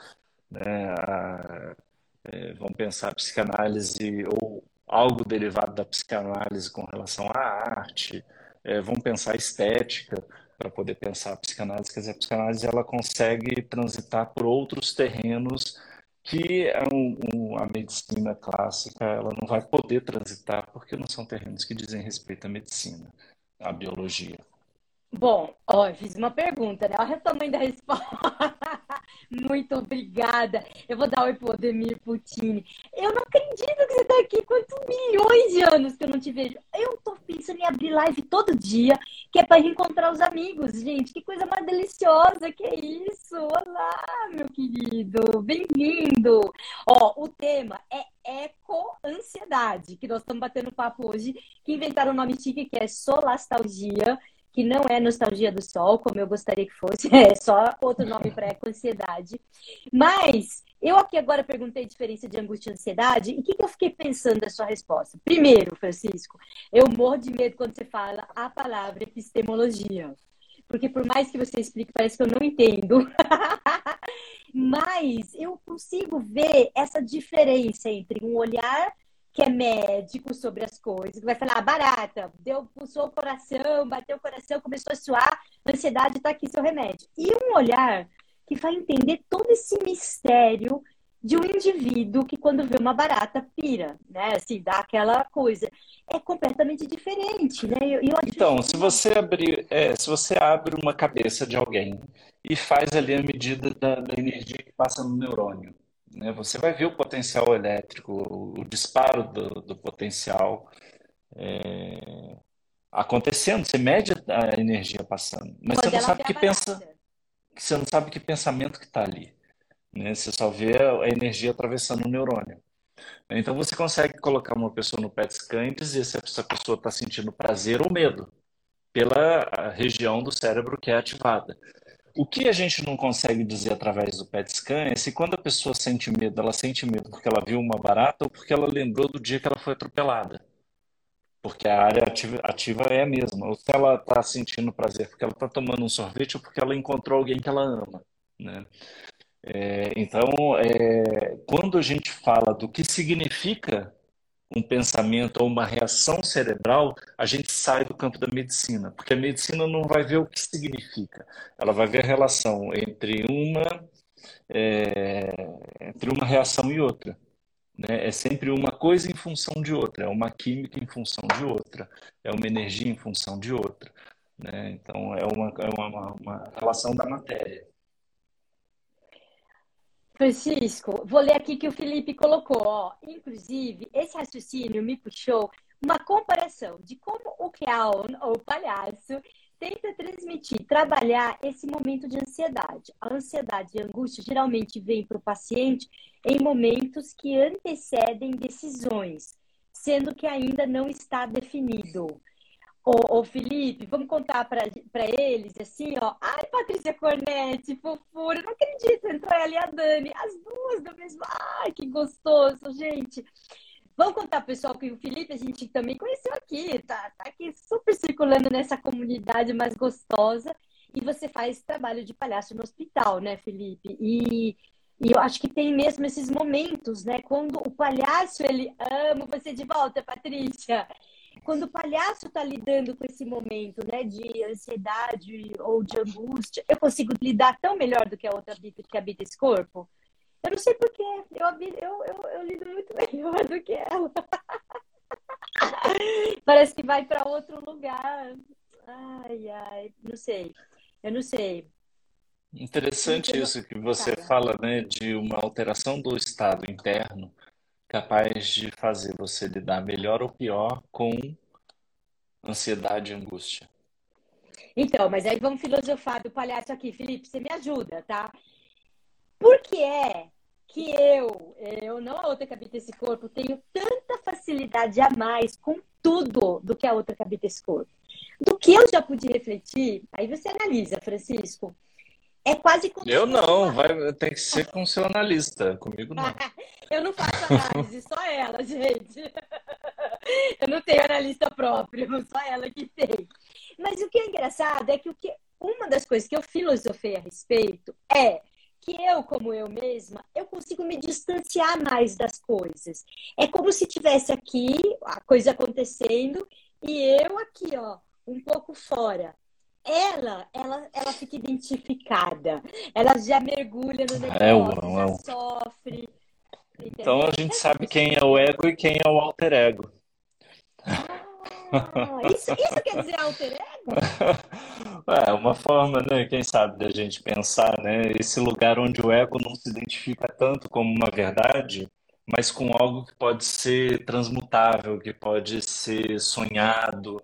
né, a, é, vão pensar a psicanálise ou algo derivado da psicanálise com relação à arte, é, vão pensar estética para poder pensar a psicanálise, quer dizer, a psicanálise ela consegue transitar por outros terrenos que é um, um, a medicina clássica ela não vai poder transitar porque não são terrenos que dizem respeito à medicina, à biologia. Bom, ó, fiz uma pergunta, né? Olha o tamanho da resposta. Muito obrigada. Eu vou dar oi pro Odemir Puccini. Eu não acredito que você está aqui. Quantos milhões de anos que eu não te vejo. Eu tô pensando em abrir live todo dia, que é para reencontrar os amigos, gente. Que coisa mais deliciosa que é isso. Olá, meu querido. Bem-vindo. Ó, o tema é eco-ansiedade, que nós estamos batendo papo hoje, que inventaram um nome chique que é solastalgia, que não é nostalgia do sol, como eu gostaria que fosse, é só outro nome para eco-ansiedade. Mas eu aqui agora perguntei a diferença de angústia e ansiedade, e o que, que eu fiquei pensando da sua resposta? Primeiro, Francisco, eu morro de medo quando você fala a palavra epistemologia. Porque por mais que você explique, parece que eu não entendo. Mas eu consigo ver essa diferença entre um olhar que é médico sobre as coisas, que vai falar, ah, barata, deu, pulsou o coração, bateu o coração, começou a suar, ansiedade, está aqui seu remédio. E um olhar que vai entender todo esse mistério de um indivíduo que quando vê uma barata pira, né? Assim, dá aquela coisa. É completamente diferente, né? Eu, eu então, se você abrir, é, se você abre uma cabeça de alguém e faz ali a medida da, da energia que passa no neurônio, né? Você vai ver o potencial elétrico, o, o disparo do, do potencial é, acontecendo. Você mede a energia passando, mas você não sabe que pensa, você não sabe que pensamento que está ali. Né? Você só vê a energia atravessando o neurônio. Então você consegue colocar uma pessoa no PET scan e dizer se essa pessoa está sentindo prazer ou medo pela região do cérebro que é ativada. O que a gente não consegue dizer através do PET scan é se quando a pessoa sente medo, ela sente medo porque ela viu uma barata ou porque ela lembrou do dia que ela foi atropelada. Porque a área ativa, ativa é a mesma. Ou se ela está sentindo prazer porque ela está tomando um sorvete ou porque ela encontrou alguém que ela ama. Né? É, então, é, quando a gente fala do que significa um pensamento ou uma reação cerebral, a gente sai do campo da medicina, porque a medicina não vai ver o que significa, ela vai ver a relação entre uma, é, entre uma reação e outra. Né? É sempre uma coisa em função de outra, é uma química em função de outra, é uma energia em função de outra. Né? Então, é uma, é uma, uma relação da matéria. Francisco, vou ler aqui que o Felipe colocou. Ó. Inclusive, esse raciocínio me puxou uma comparação de como o clown ou palhaço tenta transmitir, trabalhar esse momento de ansiedade. A ansiedade e a angústia geralmente vem para o paciente em momentos que antecedem decisões, sendo que ainda não está definido. Ô, ô, Felipe, vamos contar para eles assim, ó. Ai, Patrícia Cornetti, fofura, não acredito, entrou ela e a Dani, as duas do mesmo. Ai, que gostoso, gente. Vamos contar, pessoal, que o Felipe a gente também conheceu aqui, tá, tá aqui super circulando nessa comunidade mais gostosa. E você faz trabalho de palhaço no hospital, né, Felipe? E, e eu acho que tem mesmo esses momentos, né? Quando o palhaço, ele ama você de volta, Patrícia quando o palhaço está lidando com esse momento né, de ansiedade ou de angústia, eu consigo lidar tão melhor do que a outra que habita esse corpo? Eu não sei porquê, eu, eu, eu, eu lido muito melhor do que ela. Parece que vai para outro lugar. Ai, ai, não sei. Eu não sei. Interessante isso que você fala, né, de uma alteração do estado interno capaz de fazer você lidar melhor ou pior com ansiedade e angústia. Então, mas aí vamos filosofar do palhaço aqui. Felipe, você me ajuda, tá? Por que é que eu, eu não a outra que habita esse corpo, tenho tanta facilidade a mais com tudo do que a outra que habita esse corpo? Do que eu já pude refletir, aí você analisa, Francisco. É quase como Eu não, vai, tem que ser com seu analista, comigo não. eu não faço análise, só ela, gente. eu não tenho analista próprio, só ela que tem. Mas o que é engraçado é que, o que uma das coisas que eu filosofei a respeito é que eu, como eu mesma, eu consigo me distanciar mais das coisas. É como se tivesse aqui a coisa acontecendo e eu aqui, ó, um pouco fora ela, ela, ela fica identificada. Ela já mergulha no negócio, é, o, já é o... sofre. Entendeu? Então a gente sabe quem é o ego e quem é o alter ego. Ah, isso, isso quer dizer alter ego? É uma forma, né? Quem sabe da gente pensar, né? Esse lugar onde o ego não se identifica tanto como uma verdade, mas com algo que pode ser transmutável, que pode ser sonhado,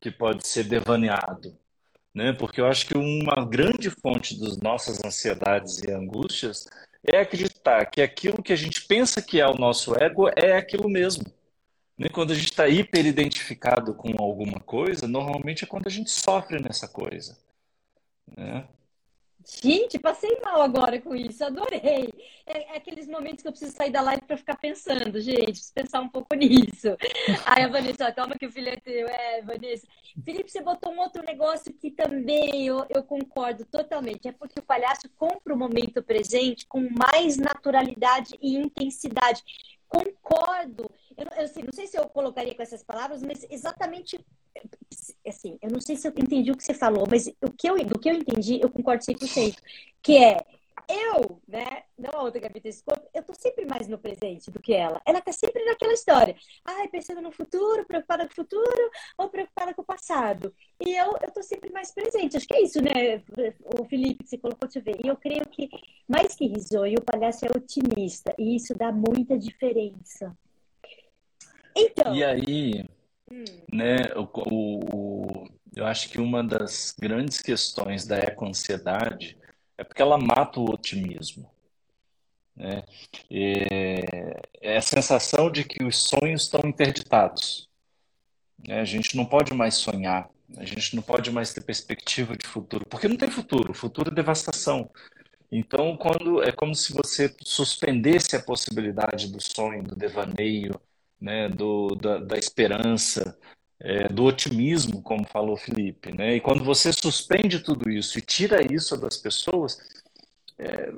que pode ser devaneado né? Porque eu acho que uma grande fonte das nossas ansiedades e angústias é acreditar que aquilo que a gente pensa que é o nosso ego é aquilo mesmo. Né? Quando a gente está hiperidentificado com alguma coisa, normalmente é quando a gente sofre nessa coisa. Né? Gente, passei mal agora com isso, adorei. É, é, aqueles momentos que eu preciso sair da live para ficar pensando, gente, preciso pensar um pouco nisso. Aí a Vanessa, calma que o filho é teu. É, Vanessa. Felipe, você botou um outro negócio que também eu, eu concordo totalmente. É porque o palhaço compra o momento presente com mais naturalidade e intensidade. Concordo. Eu, eu assim, não sei se eu colocaria com essas palavras, mas exatamente assim, eu não sei se eu entendi o que você falou, mas o que eu, do que eu entendi, eu concordo 100%, que é eu, né, não a outra Gabi desse corpo, eu tô sempre mais no presente do que ela. Ela tá sempre naquela história. Ai, pensando no futuro, preocupada com o futuro ou preocupada com o passado. E eu, eu tô sempre mais presente. Acho que é isso, né, o Felipe, que você colocou, deixa eu ver. E eu creio que, mais que risonho, o palhaço é otimista. E isso dá muita diferença. Então... E aí, hum. né, o, o, eu acho que uma das grandes questões da eco-ansiedade é porque ela mata o otimismo. Né? É, a sensação de que os sonhos estão interditados. Né? A gente não pode mais sonhar, a gente não pode mais ter perspectiva de futuro, porque não tem futuro, futuro é devastação. Então, quando é como se você suspendesse a possibilidade do sonho, do devaneio, né, do, da, da esperança, é, do otimismo, como falou o Felipe. Né? E quando você suspende tudo isso e tira isso das pessoas, é,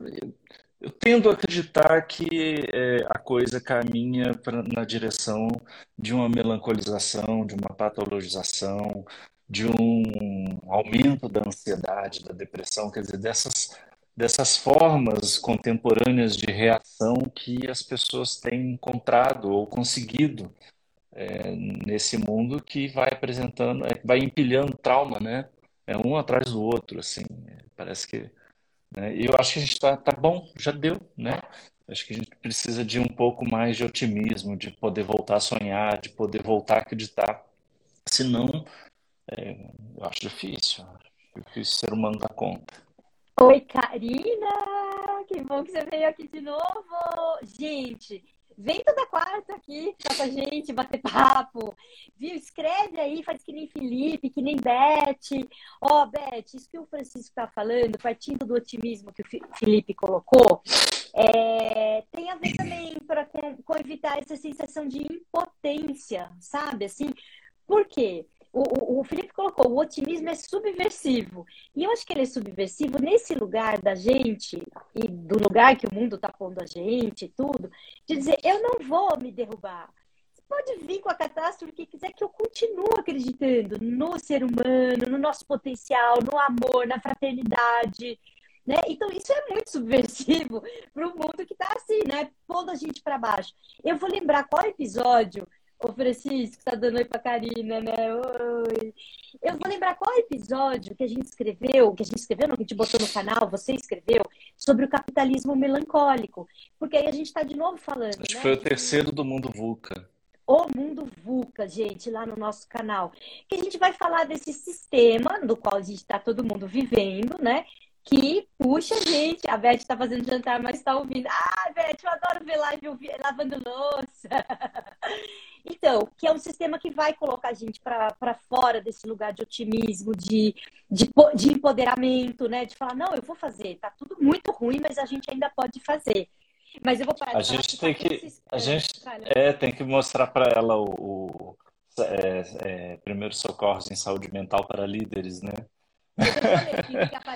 eu tendo a acreditar que é, a coisa caminha pra, na direção de uma melancolização, de uma patologização, de um aumento da ansiedade, da depressão, quer dizer, dessas, dessas formas contemporâneas de reação que as pessoas têm encontrado ou conseguido é, nesse mundo que vai apresentando, é, vai empilhando trauma, né? É um atrás do outro, assim. É, parece que. Né? Eu acho que a gente está tá bom, já deu, né? Acho que a gente precisa de um pouco mais de otimismo, de poder voltar a sonhar, de poder voltar a acreditar. Senão, é, eu acho difícil. Acho difícil ser humano dar conta. Oi, Karina! Que bom que você veio aqui de novo! Gente, Vem toda quarta aqui, ficar com a gente, bater papo. Viu? Escreve aí, faz que nem Felipe, que nem Beth. Ó, oh, Beth, isso que o Francisco tá falando, partindo do otimismo que o Felipe colocou, é, tem a ver também pra, com, com evitar essa sensação de impotência, sabe? Assim, por quê? O, o, Felipe colocou, o otimismo é subversivo. E eu acho que ele é subversivo nesse lugar da gente, e do lugar que o mundo está pondo a gente e tudo, de dizer, eu não vou me derrubar. Você pode vir com a catástrofe que quiser que eu continue acreditando no ser humano, no nosso potencial, no amor, na fraternidade. Né? Então, isso é muito subversivo para o mundo que está assim, né? Pondo a gente para baixo. Eu vou lembrar qual episódio Ô, Francisco, tá dando oi pra Karina, né? Oi. Eu vou lembrar qual episódio que a gente escreveu, que a gente escreveu, não, que a gente botou no canal, você escreveu, sobre o capitalismo melancólico. Porque aí a gente tá de novo falando. Acho né? que foi o terceiro do Mundo VUCA. O Mundo VUCA, gente, lá no nosso canal. Que a gente vai falar desse sistema do qual a gente está todo mundo vivendo, né? que puxa a gente. A Beth está fazendo jantar, mas está ouvindo. Ah, Beth, eu adoro ver live lavando louça. Então, que é um sistema que vai colocar a gente para fora desse lugar de otimismo, de, de, de, empoderamento, né? De falar, não, eu vou fazer, tá tudo muito ruim, mas a gente ainda pode fazer. Mas eu vou parar a gente tem que A gente é, tem que mostrar para ela o, o é, é, primeiros socorros em saúde mental para líderes, né?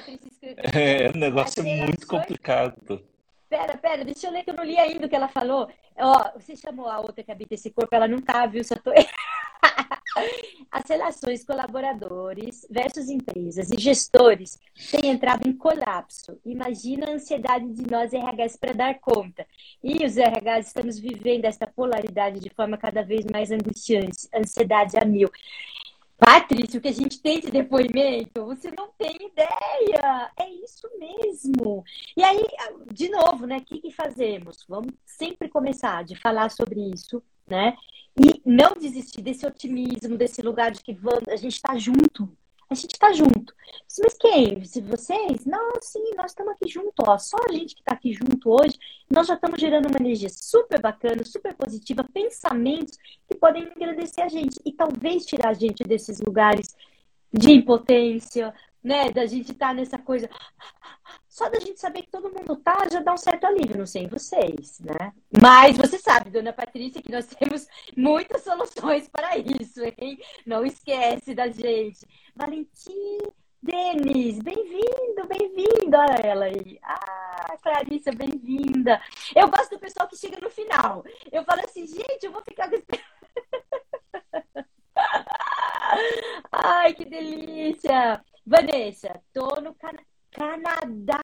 É, um negócio muito complicado. Pera, pera, deixa eu ler que eu não li ainda o que ela falou. Ó, você chamou a outra que habita esse corpo, ela não tá, viu? Só tô... As relações colaboradores versus empresas e gestores têm entrado em colapso. Imagina a ansiedade de nós RHs para dar conta. E os RHs estamos vivendo essa polaridade de forma cada vez mais angustiante, ansiedade a mil. Patrícia, o que a gente tem de depoimento, você não tem ideia. É isso mesmo. E aí, de novo, né? O que, que fazemos? Vamos sempre começar de falar sobre isso, né? E não desistir desse otimismo, desse lugar de que vamos, a gente está junto. A gente está junto. Mas quem? Se vocês? Não, sim, nós estamos aqui junto, ó. Só a gente que está aqui junto hoje, nós já estamos gerando uma energia super bacana, super positiva, pensamentos que podem engrandecer a gente e talvez tirar a gente desses lugares de impotência, né? Da gente estar tá nessa coisa. Só da gente saber que todo mundo tá, já dá um certo alívio, não sei vocês, né? Mas você sabe, dona Patrícia, que nós temos muitas soluções para isso, hein? Não esquece da gente. Valentim Denis, bem-vindo, bem-vindo. Olha ela aí. Ah, Clarissa, bem-vinda. Eu gosto do pessoal que chega no final. Eu falo assim, gente, eu vou ficar com esse... Ai, que delícia! Vanessa, tô no Canadá. Canadá!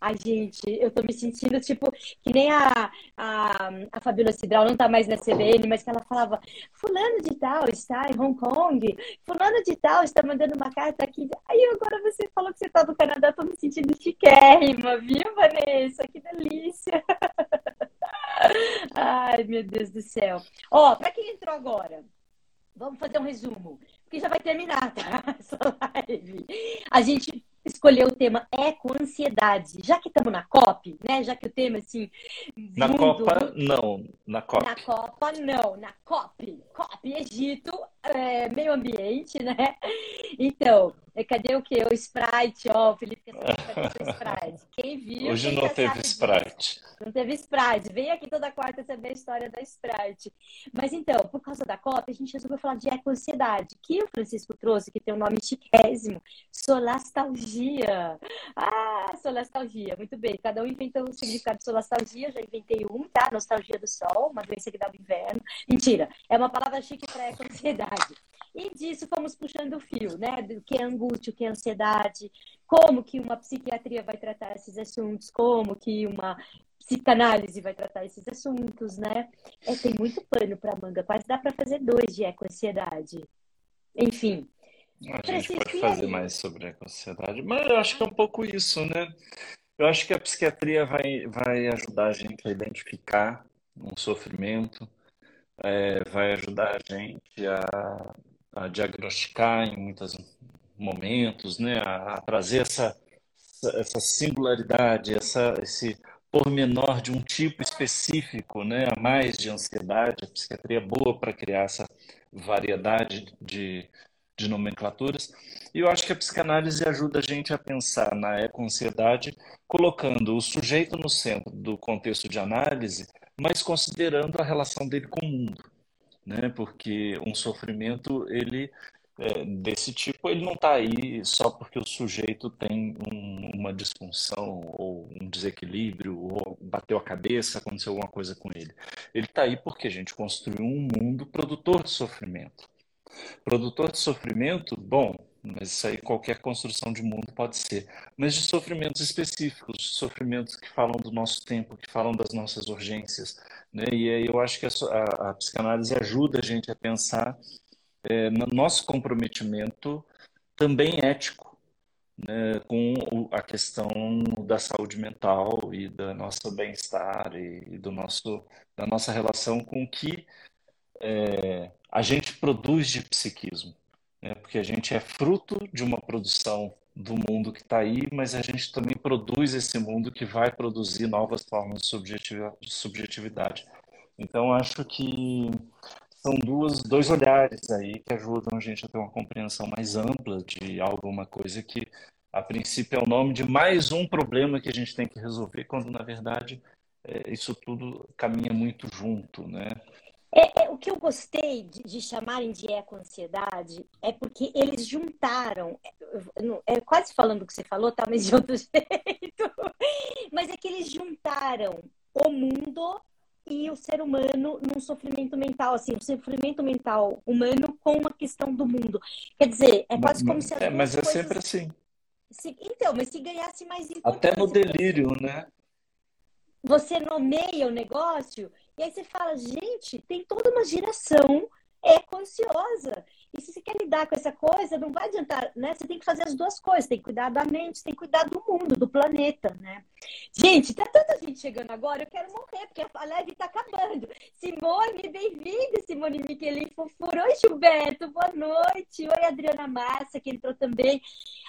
Ai, gente, eu tô me sentindo tipo que nem a, a, a Fabiola Cidral não tá mais na CBN, mas que ela falava: Fulano de Tal está em Hong Kong, Fulano de Tal está mandando uma carta aqui. Aí agora você falou que você tá no Canadá, tô me sentindo chiquérrima, viu, Vanessa? Que delícia! Ai, meu Deus do céu. Ó, pra quem entrou agora, vamos fazer um resumo porque já vai terminar, tá? Essa live. A gente escolheu o tema eco-ansiedade. Já que estamos na COP, né? Já que o tema, assim. Na. Copa, não. Na COP. Na Copa, não. Na COP. COP, Egito, é, meio ambiente, né? Então, é, cadê o quê? O Sprite, ó, o Felipe quer o Sprite. Quem viu. Hoje não teve Sprite. Disso. Não teve Sprite. Vem aqui toda quarta saber a história da Sprite. Mas então, por causa da COP, a gente resolveu falar de eco-ansiedade, que o Francisco trouxe, que tem um nome chiquésimo, solastalgia. Ah, solastalgia, muito bem. Cada um inventa um significado de solastalgia, já inventei um, tá? Nostalgia do sol, uma doença que dá no inverno. Mentira, é uma palavra chique para eco-ansiedade. E disso fomos puxando o fio, né? Do que é angústia, o que é ansiedade, como que uma psiquiatria vai tratar esses assuntos, como que uma psicanálise vai tratar esses assuntos, né? É, tem muito pano para manga, quase dá para fazer dois de eco-ansiedade. Enfim. A gente pode fazer mais sobre a ansiedade, mas eu acho que é um pouco isso, né? Eu acho que a psiquiatria vai, vai ajudar a gente a identificar um sofrimento, é, vai ajudar a gente a a diagnosticar em muitos momentos, né, a, a trazer essa, essa singularidade, essa, esse pormenor de um tipo específico, né, a mais de ansiedade. A psiquiatria é boa para criar essa variedade de, de nomenclaturas. E eu acho que a psicanálise ajuda a gente a pensar na eco-ansiedade, colocando o sujeito no centro do contexto de análise, mas considerando a relação dele com o mundo né? Porque um sofrimento ele é, desse tipo ele não está aí só porque o sujeito tem um, uma disfunção ou um desequilíbrio ou bateu a cabeça, aconteceu alguma coisa com ele. Ele está aí porque a gente construiu um mundo produtor de sofrimento. Produtor de sofrimento, bom, mas isso aí qualquer construção de mundo pode ser. Mas de sofrimentos específicos, sofrimentos que falam do nosso tempo, que falam das nossas urgências. Né? E aí eu acho que a, a, a psicanálise ajuda a gente a pensar é, no nosso comprometimento também ético né, com a questão da saúde mental e do nosso bem-estar e do nosso, da nossa relação com o que é, a gente produz de psiquismo né? porque a gente é fruto de uma produção do mundo que está aí, mas a gente também produz esse mundo que vai produzir novas formas de subjetividade. Então, acho que são duas, dois olhares aí que ajudam a gente a ter uma compreensão mais ampla de alguma coisa que, a princípio, é o nome de mais um problema que a gente tem que resolver, quando, na verdade, é, isso tudo caminha muito junto, né? É, é, o que eu gostei de, de chamarem de eco-ansiedade é porque eles juntaram, é, é, quase falando o que você falou, tá, mas de outro jeito, mas é que eles juntaram o mundo e o ser humano num sofrimento mental, assim, o sofrimento mental humano com uma questão do mundo. Quer dizer, é quase como se... É, mas é sempre assim. Se, então, mas se ganhasse mais importância... Até no delírio, né? Você nomeia o negócio e aí você fala, gente, tem toda uma geração eco-ansiosa. E se você quer lidar com essa coisa, não vai adiantar, né? Você tem que fazer as duas coisas, tem que cuidar da mente, tem que cuidar do mundo, do planeta, né? Gente, tá tanta gente chegando agora, eu quero morrer, porque a live tá acabando. Simone, bem-vinda, Simone Michelin Fofuro. Oi, Gilberto, boa noite. Oi, Adriana Massa, que entrou também.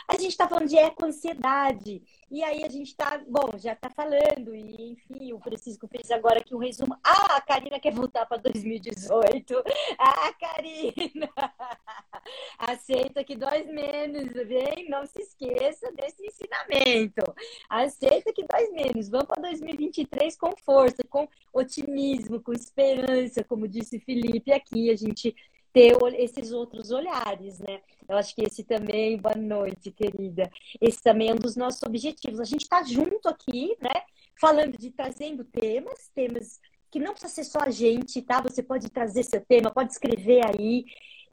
A gente tá falando de eco-ansiedade. E aí a gente tá, bom, já tá falando, e enfim, o Francisco fez agora aqui um resumo. Ah, a Karina quer voltar para 2018. Ah, Karina! Aceita que dói menos, vem? Não se esqueça desse ensinamento. Aceita que dói menos. Vamos para 2023 com força, com otimismo, com esperança, como disse Felipe aqui, a gente ter esses outros olhares, né? Eu acho que esse também, boa noite, querida. Esse também é um dos nossos objetivos. A gente está junto aqui, né? Falando de trazendo temas, temas que não precisa ser só a gente, tá? Você pode trazer seu tema, pode escrever aí,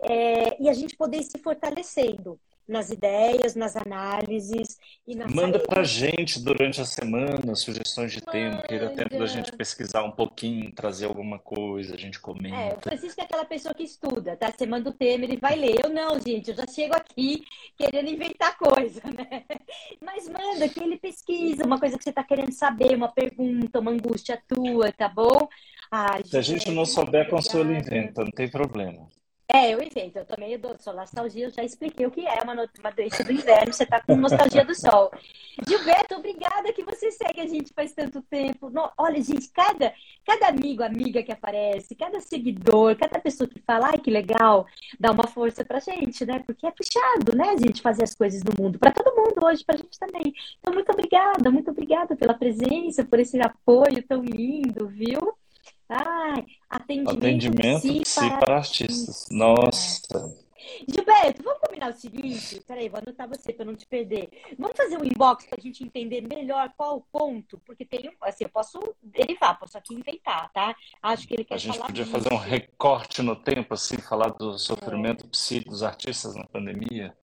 é, e a gente poder ir se fortalecendo nas ideias, nas análises e nas Manda para gente durante a semana sugestões de tema, que dá tempo da gente pesquisar um pouquinho, trazer alguma coisa, a gente comenta. É, o Francisco é aquela pessoa que estuda, tá? Você manda o tema, ele vai ler. Eu não, gente, eu já chego aqui querendo inventar coisa, né? Mas manda que ele pesquisa uma coisa que você está querendo saber, uma pergunta, uma angústia tua, tá bom? Ai, Se a gente não souber, Consuelo inventa, não tem problema. É, eu invento. Eu também dou sou nostalgia, eu já expliquei o que é uma, uma doença do inverno, você tá com nostalgia do sol. Gilberto, obrigada que você segue a gente faz tanto tempo. Olha, gente, cada, cada amigo, amiga que aparece, cada seguidor, cada pessoa que fala, ai, que legal, dá uma força pra gente, né? Porque é puxado, né, a gente fazer as coisas do mundo, para todo mundo hoje, pra gente também. Então, muito obrigada, muito obrigada pela presença, por esse apoio tão lindo, viu? Ai, atendimento, atendimento psi, psi para artistas. Nossa. Gilberto, vamos combinar o seguinte? Peraí, vou anotar você para não te perder. Vamos fazer um inbox para a gente entender melhor qual o ponto, porque tem um. Assim, eu posso derivar, posso aqui inventar, tá? Acho que ele quer A gente falar podia fazer um recorte no tempo, assim, falar do sofrimento é. psi dos artistas na pandemia.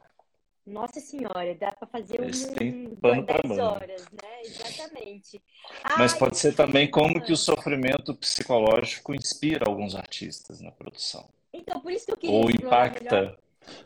Nossa senhora, dá para fazer Eles um, têm pano 10 horas, né? Exatamente. Mas Ai, pode ser também como que o sofrimento psicológico inspira alguns artistas na produção. Então, por isso que eu queria Ou explorar melhor impacta.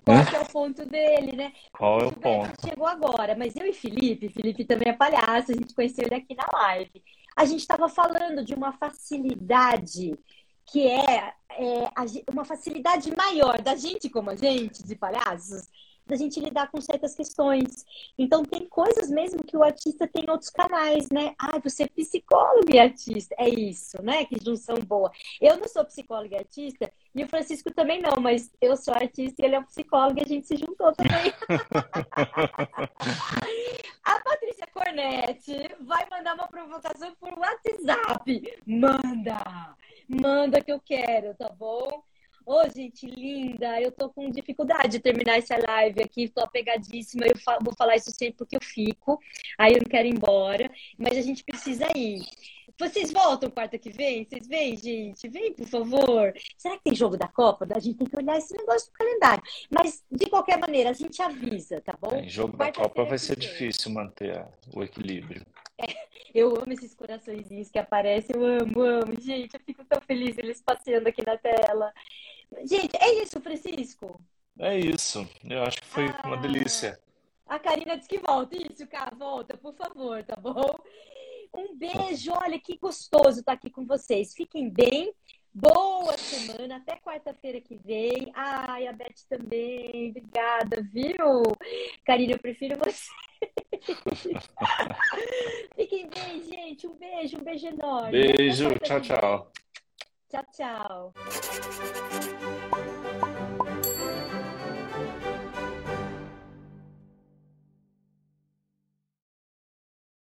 qual né? é o ponto dele, né? Qual é o ponto? chegou agora, mas eu e Felipe, Felipe também é palhaço, a gente conheceu ele aqui na live. A gente estava falando de uma facilidade que é, é uma facilidade maior da gente como a gente, de palhaços, da gente lidar com certas questões. Então, tem coisas mesmo que o artista tem em outros canais, né? Ah, você é psicólogo e artista. É isso, né? Que junção boa. Eu não sou psicóloga e artista, e o Francisco também não, mas eu sou artista e ele é um psicólogo e a gente se juntou também. A Patrícia Cornetti vai mandar uma provocação por WhatsApp. Manda! Manda que eu quero, tá bom? Ô, gente linda, eu tô com dificuldade de terminar essa live aqui, tô apegadíssima. Eu fa- vou falar isso sempre porque eu fico, aí eu não quero ir embora, mas a gente precisa ir. Vocês voltam quarta que vem? Vocês vêm, gente? Vem, por favor. Será que tem jogo da Copa? A gente tem que olhar esse negócio do calendário. Mas, de qualquer maneira, a gente avisa, tá bom? Em jogo da Copa vai ser difícil manter o equilíbrio. Eu amo esses coraçõezinhos que aparecem, eu amo, amo. Gente, eu fico tão feliz eles passeando aqui na tela. Gente, é isso, Francisco. É isso. Eu acho que foi uma Ah, delícia. a Karina disse que volta. Isso, cara, volta, por favor, tá bom? Um beijo, olha que gostoso estar aqui com vocês. Fiquem bem. Boa semana, até quarta-feira que vem. Ai, a Beth também, obrigada, viu? Karina, eu prefiro você. Fiquem bem, gente. Um beijo, um beijo enorme. Beijo, tchau, tchau. Tchau, tchau.